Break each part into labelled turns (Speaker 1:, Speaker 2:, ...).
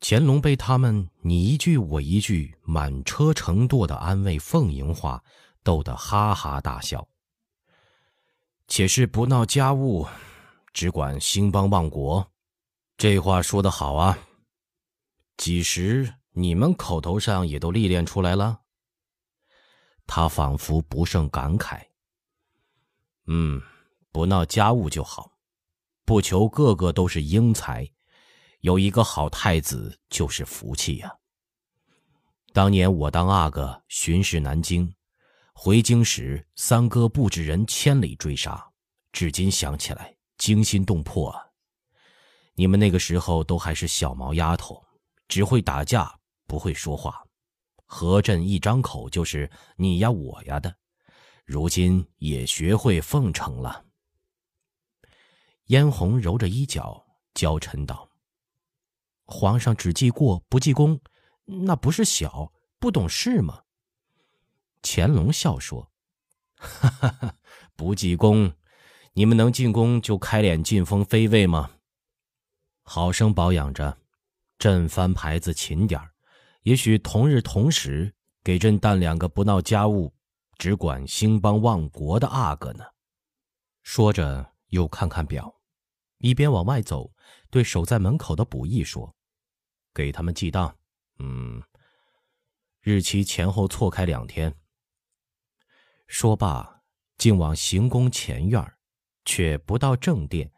Speaker 1: 乾隆被他们你一句我一句满车成垛的安慰奉迎话逗得哈哈大笑。且是不闹家务，只管兴邦旺国，这话说得好啊！几时你们口头上也都历练出来了？他仿佛不胜感慨。嗯，不闹家务就好，不求个个都是英才，有一个好太子就是福气呀。当年我当阿哥巡视南京，回京时三哥布置人千里追杀，至今想起来惊心动魄啊。你们那个时候都还是小毛丫头，只会打架，不会说话，何震一张口就是你呀我呀的。如今也学会奉承了。嫣红揉着衣角，娇嗔道：“皇上只记过不记功，那不是小不懂事吗？”乾隆笑说：“哈哈哈，不记功，你们能进宫就开脸进封妃位吗？好生保养着，朕翻牌子勤点儿，也许同日同时给朕担两个不闹家务。”只管兴邦旺国的阿哥呢？说着，又看看表，一边往外走，对守在门口的卜义说：“给他们记当，嗯，日期前后错开两天。”说罢，竟往行宫前院，却不到正殿，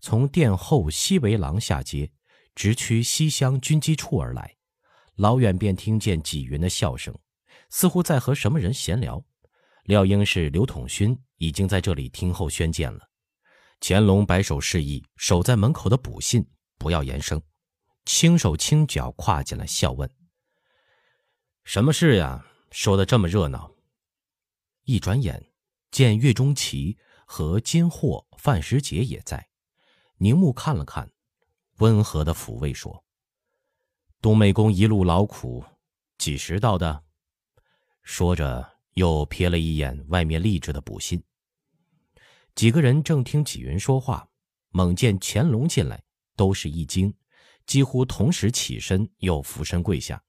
Speaker 1: 从殿后西围廊下街，直趋西厢军机处而来。老远便听见纪云的笑声，似乎在和什么人闲聊。料应是刘统勋已经在这里听候宣见了。乾隆摆手示意守在门口的卜信不要言声，轻手轻脚跨进来，笑问：“什么事呀？说的这么热闹。”一转眼，见岳钟琪和金货、范时杰也在，凝目看了看，温和的抚慰说：“东美公一路劳苦，几时到的？”说着。又瞥了一眼外面立着的补信。几个人正听纪云说话，猛见乾隆进来，都是一惊，几乎同时起身，又俯身跪下。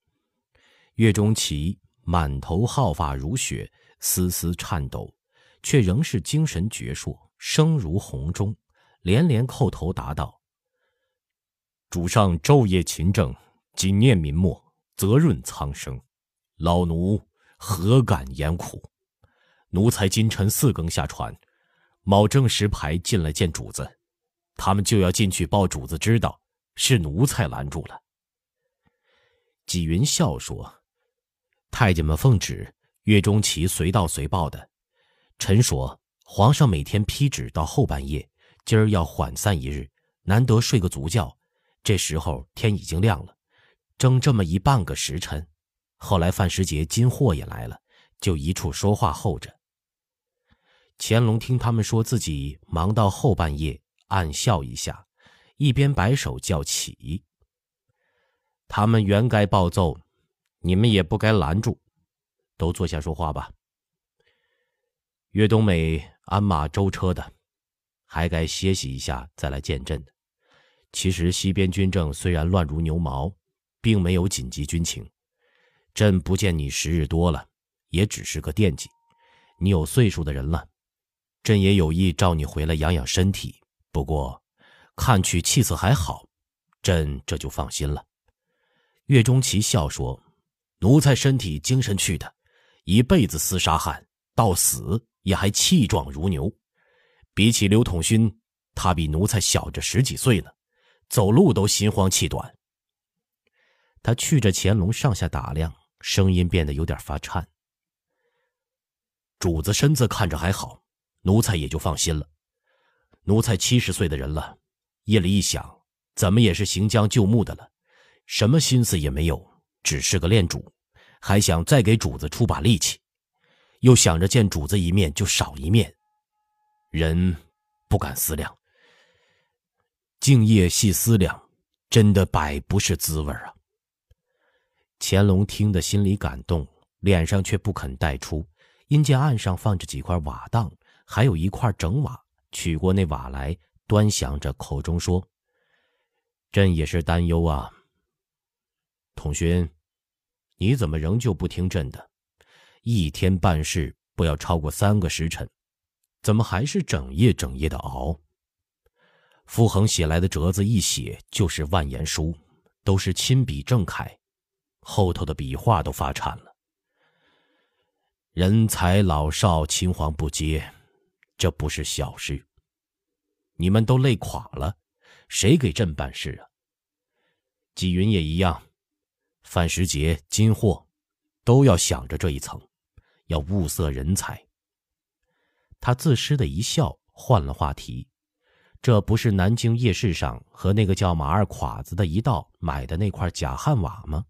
Speaker 1: 岳钟琪满头皓发如雪，丝丝颤抖，却仍是精神矍铄，声如洪钟，连连叩头答道：“主上昼夜勤政，谨念民末，泽润苍生，老奴。”何敢言苦？奴才今晨四更下船，卯正时牌进来见主子，他们就要进去报主子知道，是奴才拦住了。纪云笑说：“太监们奉旨，岳钟琪随到随报的。臣说，皇上每天批旨到后半夜，今儿要缓散一日，难得睡个足觉。这时候天已经亮了，争这么一半个时辰。”后来范时杰、金货也来了，就一处说话候着。乾隆听他们说自己忙到后半夜，暗笑一下，一边摆手叫起。他们原该暴揍，你们也不该拦住，都坐下说话吧。岳冬美鞍马舟车的，还该歇息一下再来见朕的。其实西边军政虽然乱如牛毛，并没有紧急军情。朕不见你时日多了，也只是个惦记。你有岁数的人了，朕也有意召你回来养养身体。不过，看去气色还好，朕这就放心了。岳钟琪笑说：“奴才身体精神去的，一辈子厮杀汉，到死也还气壮如牛。比起刘统勋，他比奴才小着十几岁呢，走路都心慌气短。”他去着乾隆上下打量。声音变得有点发颤。主子身子看着还好，奴才也就放心了。奴才七十岁的人了，夜里一想，怎么也是行将就木的了，什么心思也没有，只是个恋主，还想再给主子出把力气，又想着见主子一面就少一面，人不敢思量。静夜细思量，真的百不是滋味啊。乾隆听得心里感动，脸上却不肯带出。因见岸上放着几块瓦当，还有一块整瓦，取过那瓦来，端详着，口中说：“朕也是担忧啊。”统勋，你怎么仍旧不听朕的？一天办事不要超过三个时辰，怎么还是整夜整夜的熬？傅恒写来的折子一写就是万言书，都是亲笔正楷，后头的笔画都发颤了。人才老少，青黄不接，这不是小事。你们都累垮了，谁给朕办事啊？纪云也一样，范时杰、金货，都要想着这一层，要物色人才。他自失的一笑，换了话题：“这不是南京夜市上和那个叫马二垮子的一道买的那块假汉瓦吗？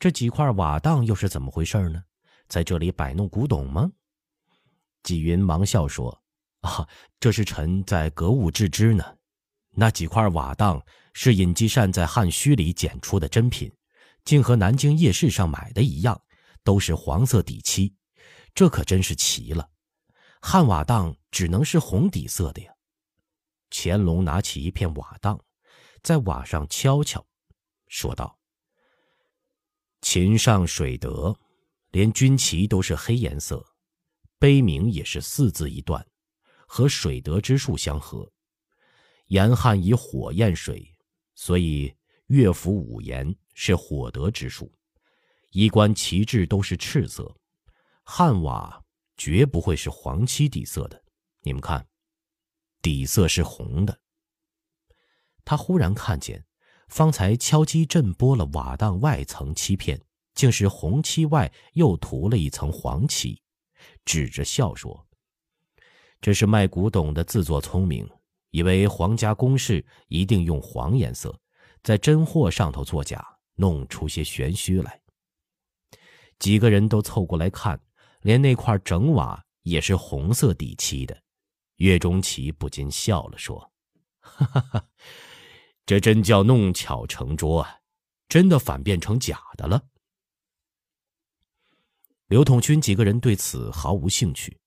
Speaker 1: 这几块瓦当又是怎么回事呢？”在这里摆弄古董吗？纪云忙笑说：“啊，这是臣在格物致知呢。那几块瓦当是尹继善在汉墟里捡出的珍品，竟和南京夜市上买的一样，都是黄色底漆。这可真是奇了。汉瓦当只能是红底色的呀。”乾隆拿起一片瓦当，在瓦上敲敲，说道：“秦上水德。”连军旗都是黑颜色，碑铭也是四字一段，和水德之术相合。严汉以火焰水，所以乐府五言是火德之术。衣冠旗帜都是赤色，汉瓦绝不会是黄漆底色的。你们看，底色是红的。他忽然看见，方才敲击震拨了瓦当外层漆片。竟是红漆外又涂了一层黄漆，指着笑说：“这是卖古董的自作聪明，以为皇家宫室一定用黄颜色，在真货上头作假，弄出些玄虚来。”几个人都凑过来看，连那块整瓦也是红色底漆的。岳钟琪不禁笑了，说：“哈哈哈，这真叫弄巧成拙啊！真的反变成假的了。”刘统勋几个人对此毫无兴趣，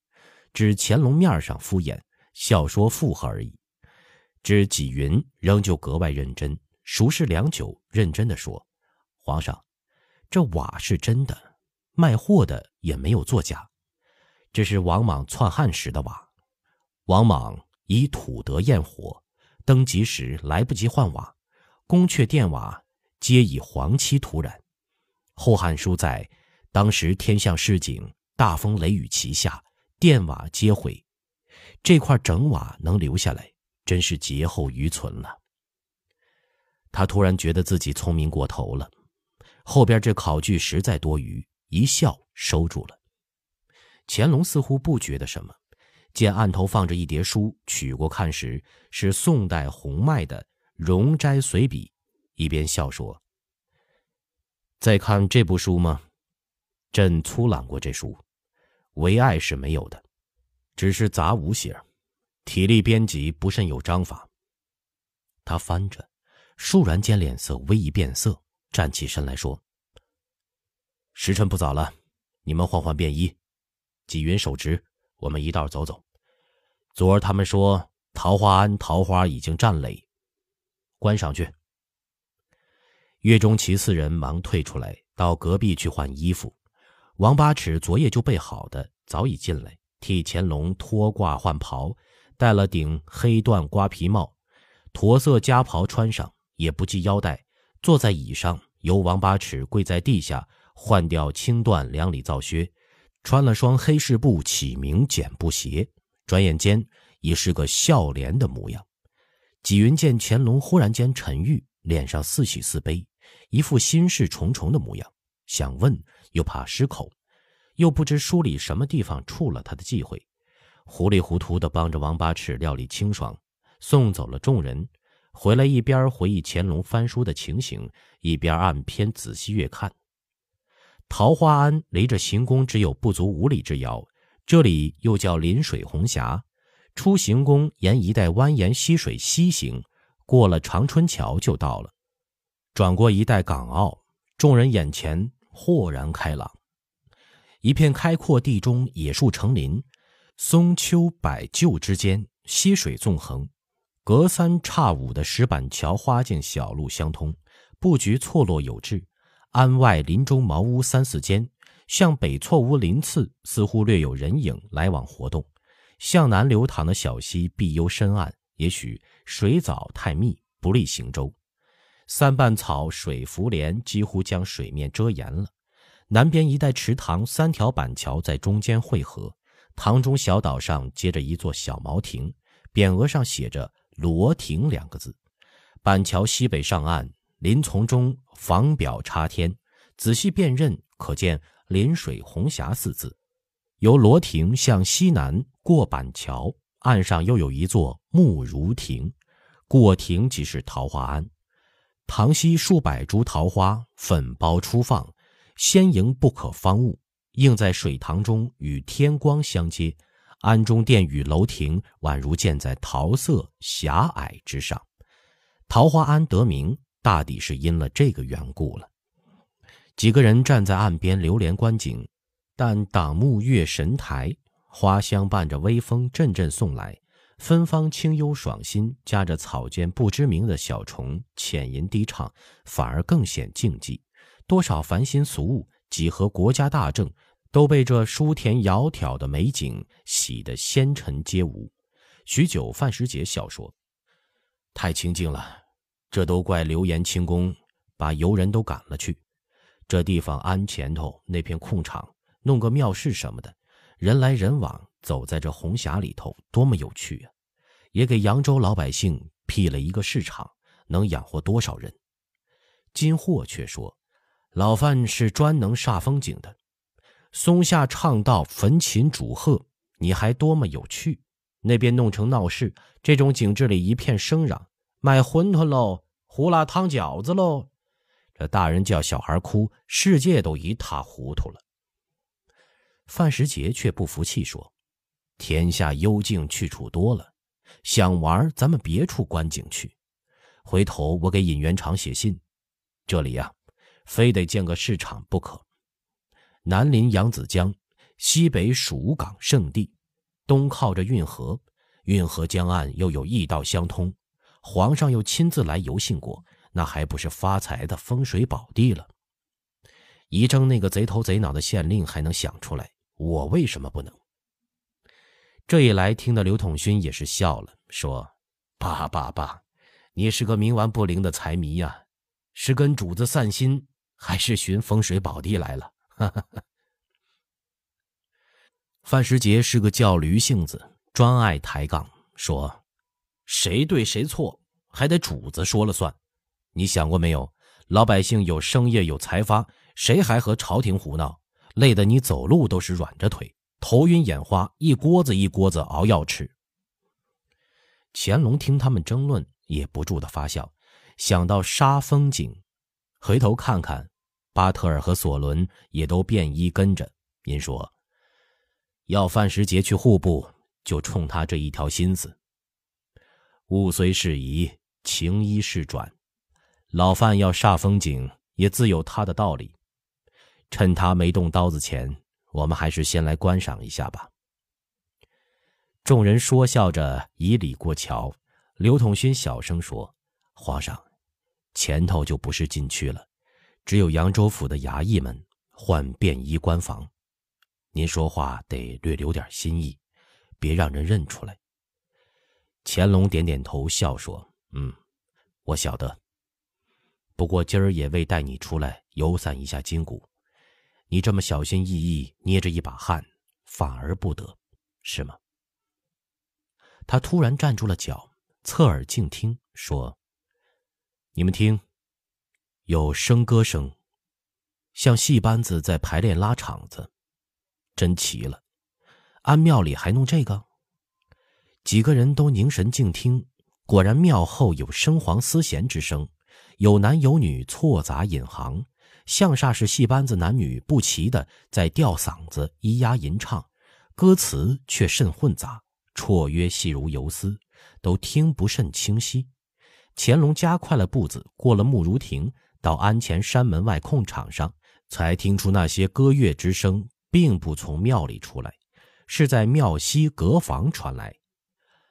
Speaker 1: 只乾隆面上敷衍笑说附和而已。知纪云仍旧格外认真，熟视良久，认真的说：“皇上，这瓦是真的，卖货的也没有作假。这是王莽篡汉时的瓦，王莽以土德焰火，登基时来不及换瓦，宫阙殿瓦皆以黄漆涂染。《后汉书》在。”当时天象示警，大风雷雨齐下，殿瓦皆毁。这块整瓦能留下来，真是劫后余存了。他突然觉得自己聪明过头了，后边这考据实在多余，一笑收住了。乾隆似乎不觉得什么，见案头放着一叠书，取过看时是宋代洪迈的《容斋随笔》，一边笑说：“再看这部书吗？”朕粗览过这书，唯爱是没有的，只是杂无些体力编辑不甚有章法。他翻着，倏然间脸色微一变色，站起身来说：“时辰不早了，你们换换便衣。纪云手执，我们一道走走。昨儿他们说桃花庵桃花已经占垒，观赏去。”岳钟琪四人忙退出来，到隔壁去换衣服。王八尺昨夜就备好的，早已进来替乾隆脱挂换袍，戴了顶黑缎瓜皮帽，驼色夹袍穿上，也不系腰带，坐在椅上，由王八尺跪在地下换掉青缎两里皂靴，穿了双黑式布起名剪布鞋，转眼间已是个笑脸的模样。纪云见乾隆忽然间沉郁，脸上似喜似悲，一副心事重重的模样，想问。又怕失口，又不知书里什么地方触了他的忌讳，糊里糊涂的帮着王八尺料理清爽，送走了众人，回来一边回忆乾隆翻书的情形，一边按篇仔细阅看。桃花庵离着行宫只有不足五里之遥，这里又叫临水红霞。出行宫沿一带蜿蜒溪水西行，过了长春桥就到了，转过一带港澳，众人眼前。豁然开朗，一片开阔地中野树成林，松丘柏旧之间，溪水纵横，隔三差五的石板桥花径小路相通，布局错落有致，庵外林中茅屋三四间，向北错屋林次似乎略有人影来往活动。向南流淌的小溪碧幽深暗，也许水藻太密不利行舟。三瓣草水浮帘几乎将水面遮严了。南边一带池塘，三条板桥在中间汇合。塘中小岛上接着一座小茅亭，匾额上写着“罗亭”两个字。板桥西北上岸，林丛中房表插天，仔细辨认，可见“临水红霞”四字。由罗亭向西南过板桥，岸上又有一座木如亭，过亭即是桃花庵。塘西数百株桃花，粉苞初放，鲜莹不可方物，映在水塘中，与天光相接。庵中殿宇楼亭，宛如建在桃色狭隘之上。桃花庵得名，大抵是因了这个缘故了。几个人站在岸边流连观景。但挡木月神台，花香伴着微风阵阵送来，芬芳清幽爽心，夹着草间不知名的小虫浅吟低唱，反而更显静寂。多少烦心俗物，几何国家大政，都被这舒田窈窕的美景洗得纤尘皆无。许久，范时杰笑说：“太清静了，这都怪流言清宫把游人都赶了去。这地方安前头那片空场。”弄个庙市什么的，人来人往，走在这红霞里头，多么有趣啊！也给扬州老百姓辟了一个市场，能养活多少人？金货却说：“老范是专能煞风景的，松下唱道，焚琴煮鹤，你还多么有趣！那边弄成闹市，这种景致里一片声嚷，卖馄饨喽，胡辣汤饺子喽，这大人叫小孩哭，世界都一塌糊涂了。”范时杰却不服气说：“天下幽静去处多了，想玩咱们别处观景去。回头我给尹元长写信，这里呀，非得建个市场不可。南临扬子江，西北蜀港圣地，东靠着运河，运河江岸又有驿道相通，皇上又亲自来游幸过，那还不是发财的风水宝地了？仪征那个贼头贼脑的县令还能想出来。”我为什么不能？这一来，听得刘统勋也是笑了，说：“爸爸爸，你是个冥顽不灵的财迷呀，是跟主子散心，还是寻风水宝地来了？” 范时杰是个叫驴性子，专爱抬杠，说：“谁对谁错，还得主子说了算。你想过没有？老百姓有生业有财发，谁还和朝廷胡闹？”累得你走路都是软着腿，头晕眼花，一锅子一锅子熬药吃。乾隆听他们争论，也不住的发笑，想到杀风景，回头看看，巴特尔和索伦也都便衣跟着。您说，要范时杰去户部，就冲他这一条心思。物虽是移，情依是转，老范要煞风景，也自有他的道理。趁他没动刀子前，我们还是先来观赏一下吧。众人说笑着以礼过桥。刘统勋小声说：“皇上，前头就不是禁区了，只有扬州府的衙役们换便衣官房。您说话得略留点心意，别让人认出来。”乾隆点点头，笑说：“嗯，我晓得。不过今儿也未带你出来游散一下筋骨。”你这么小心翼翼捏着一把汗，反而不得，是吗？他突然站住了脚，侧耳静听，说：“你们听，有笙歌声，像戏班子在排练拉场子，真奇了。安庙里还弄这个？”几个人都凝神静听，果然庙后有声簧丝弦之声，有男有女错杂引行。像煞是戏班子男女不齐的在吊嗓子咿呀吟唱，歌词却甚混杂，绰约细如游丝，都听不甚清晰。乾隆加快了步子，过了木如亭，到安前山门外空场上，才听出那些歌乐之声并不从庙里出来，是在庙西阁房传来。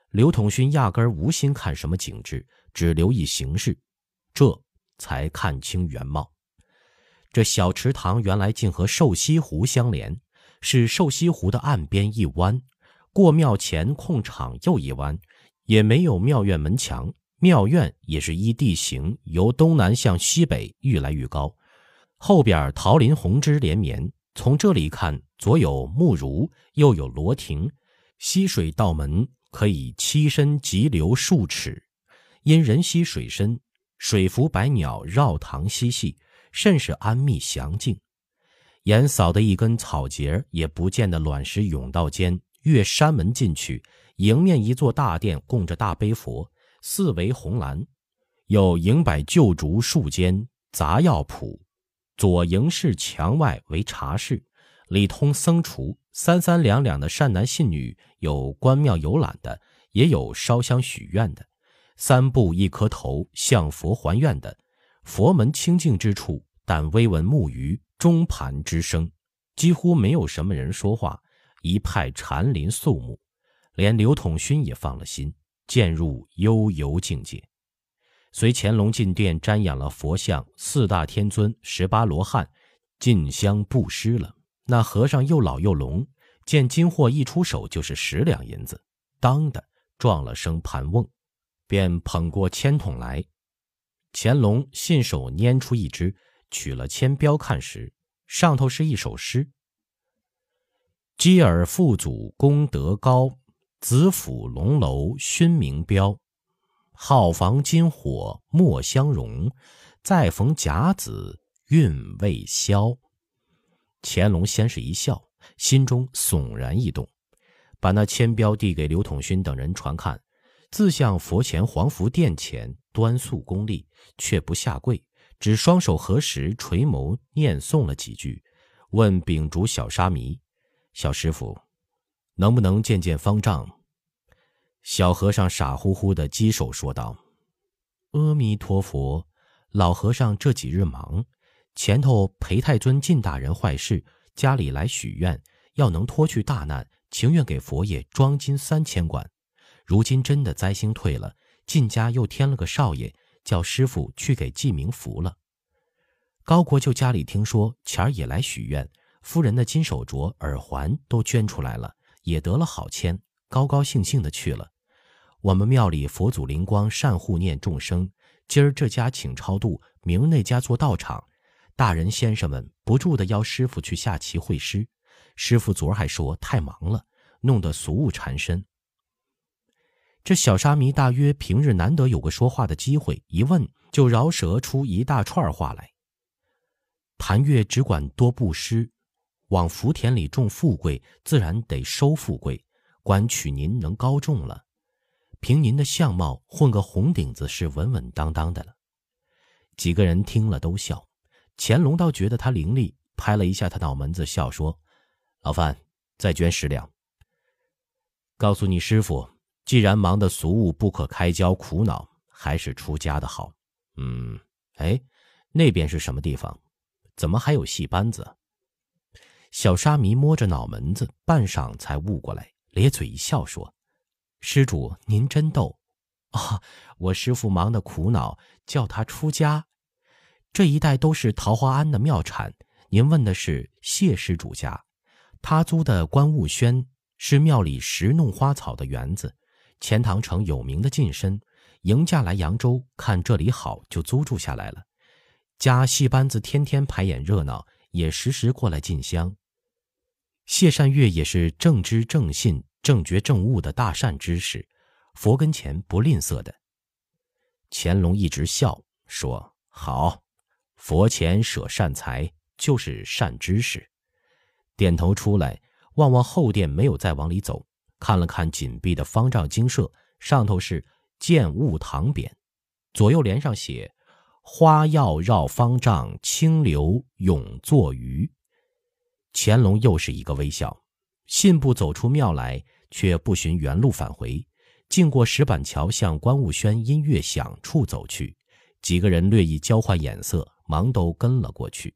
Speaker 1: 刘统勋压根儿无心看什么景致，只留意形势，这才看清原貌。这小池塘原来竟和瘦西湖相连，是瘦西湖的岸边一弯，过庙前空场又一弯，也没有庙院门墙。庙院也是依地形由东南向西北愈来愈高，后边桃林红枝连绵。从这里看，左有木如，右有罗亭，溪水道门可以栖身急流数尺。因人稀水深，水浮百鸟绕塘嬉戏，甚是安谧详静。眼扫的一根草节也不见得卵石甬道间，越山门进去，迎面一座大殿，供着大悲佛。四围红栏，有迎摆旧竹树间杂药铺，左迎室墙外为茶室，里通僧厨，三三两两的善男信女，有观庙游览的，也有烧香许愿的，三步一磕头向佛还愿的。佛门清净之处，但微闻木鱼钟盘之声，几乎没有什么人说话，一派禅林肃穆，连刘统勋也放了心。渐入悠游境界，随乾隆进殿瞻仰了佛像、四大天尊、十八罗汉，进香布施了。那和尚又老又聋，见金货一出手就是十两银子，当的撞了声盘瓮，便捧过签筒来。乾隆信手拈出一支，取了签标看时，上头是一首诗：“基尔父祖功德高。”子府龙楼勋名标，好房金火莫相容。再逢甲子运未消。乾隆先是一笑，心中悚然一动，把那签标递给刘统勋等人传看，自向佛前黄福殿前端肃恭立，却不下跪，只双手合十，垂眸念诵了几句，问秉烛小沙弥：“小师傅。”能不能见见方丈？小和尚傻乎乎的稽首说道：“阿弥陀佛，老和尚这几日忙，前头裴太尊晋大人坏事，家里来许愿，要能脱去大难，情愿给佛爷装金三千贯。如今真的灾星退了，晋家又添了个少爷，叫师傅去给记名符了。高国舅家里听说钱儿也来许愿，夫人的金手镯、耳环都捐出来了。”也得了好签，高高兴兴的去了。我们庙里佛祖灵光善护念众生，今儿这家请超度，明儿那家做道场。大人先生们不住的邀师傅去下棋会师，师傅昨儿还说太忙了，弄得俗务缠身。这小沙弥大约平日难得有个说话的机会，一问就饶舌出一大串话来。谭月只管多布施。往福田里种富贵，自然得收富贵。管取您能高中了，凭您的相貌，混个红顶子是稳稳当当的了。几个人听了都笑，乾隆倒觉得他伶俐，拍了一下他脑门子，笑说：“老范，再捐十两。告诉你师傅，既然忙得俗务不可开交，苦恼，还是出家的好。嗯，哎，那边是什么地方？怎么还有戏班子？”小沙弥摸着脑门子，半晌才悟过来，咧嘴一笑说：“施主，您真逗啊！我师傅忙得苦恼，叫他出家。这一带都是桃花庵的庙产，您问的是谢施主家。他租的观雾轩是庙里石弄花草的园子，钱塘城有名的近身，迎驾来扬州看这里好，就租住下来了。家戏班子天天排演热闹，也时时过来进香。”谢善月也是正知正信、正觉正悟的大善知识，佛跟前不吝啬的。乾隆一直笑说：“好，佛前舍善财就是善知识。”点头出来，望望后殿，没有再往里走，看了看紧闭的方丈精舍，上头是“建物堂匾”，左右联上写：“花药绕方丈，清流永作鱼。”乾隆又是一个微笑，信步走出庙来，却不寻原路返回，径过石板桥，向观雾轩音乐响处走去。几个人略一交换眼色，忙都跟了过去。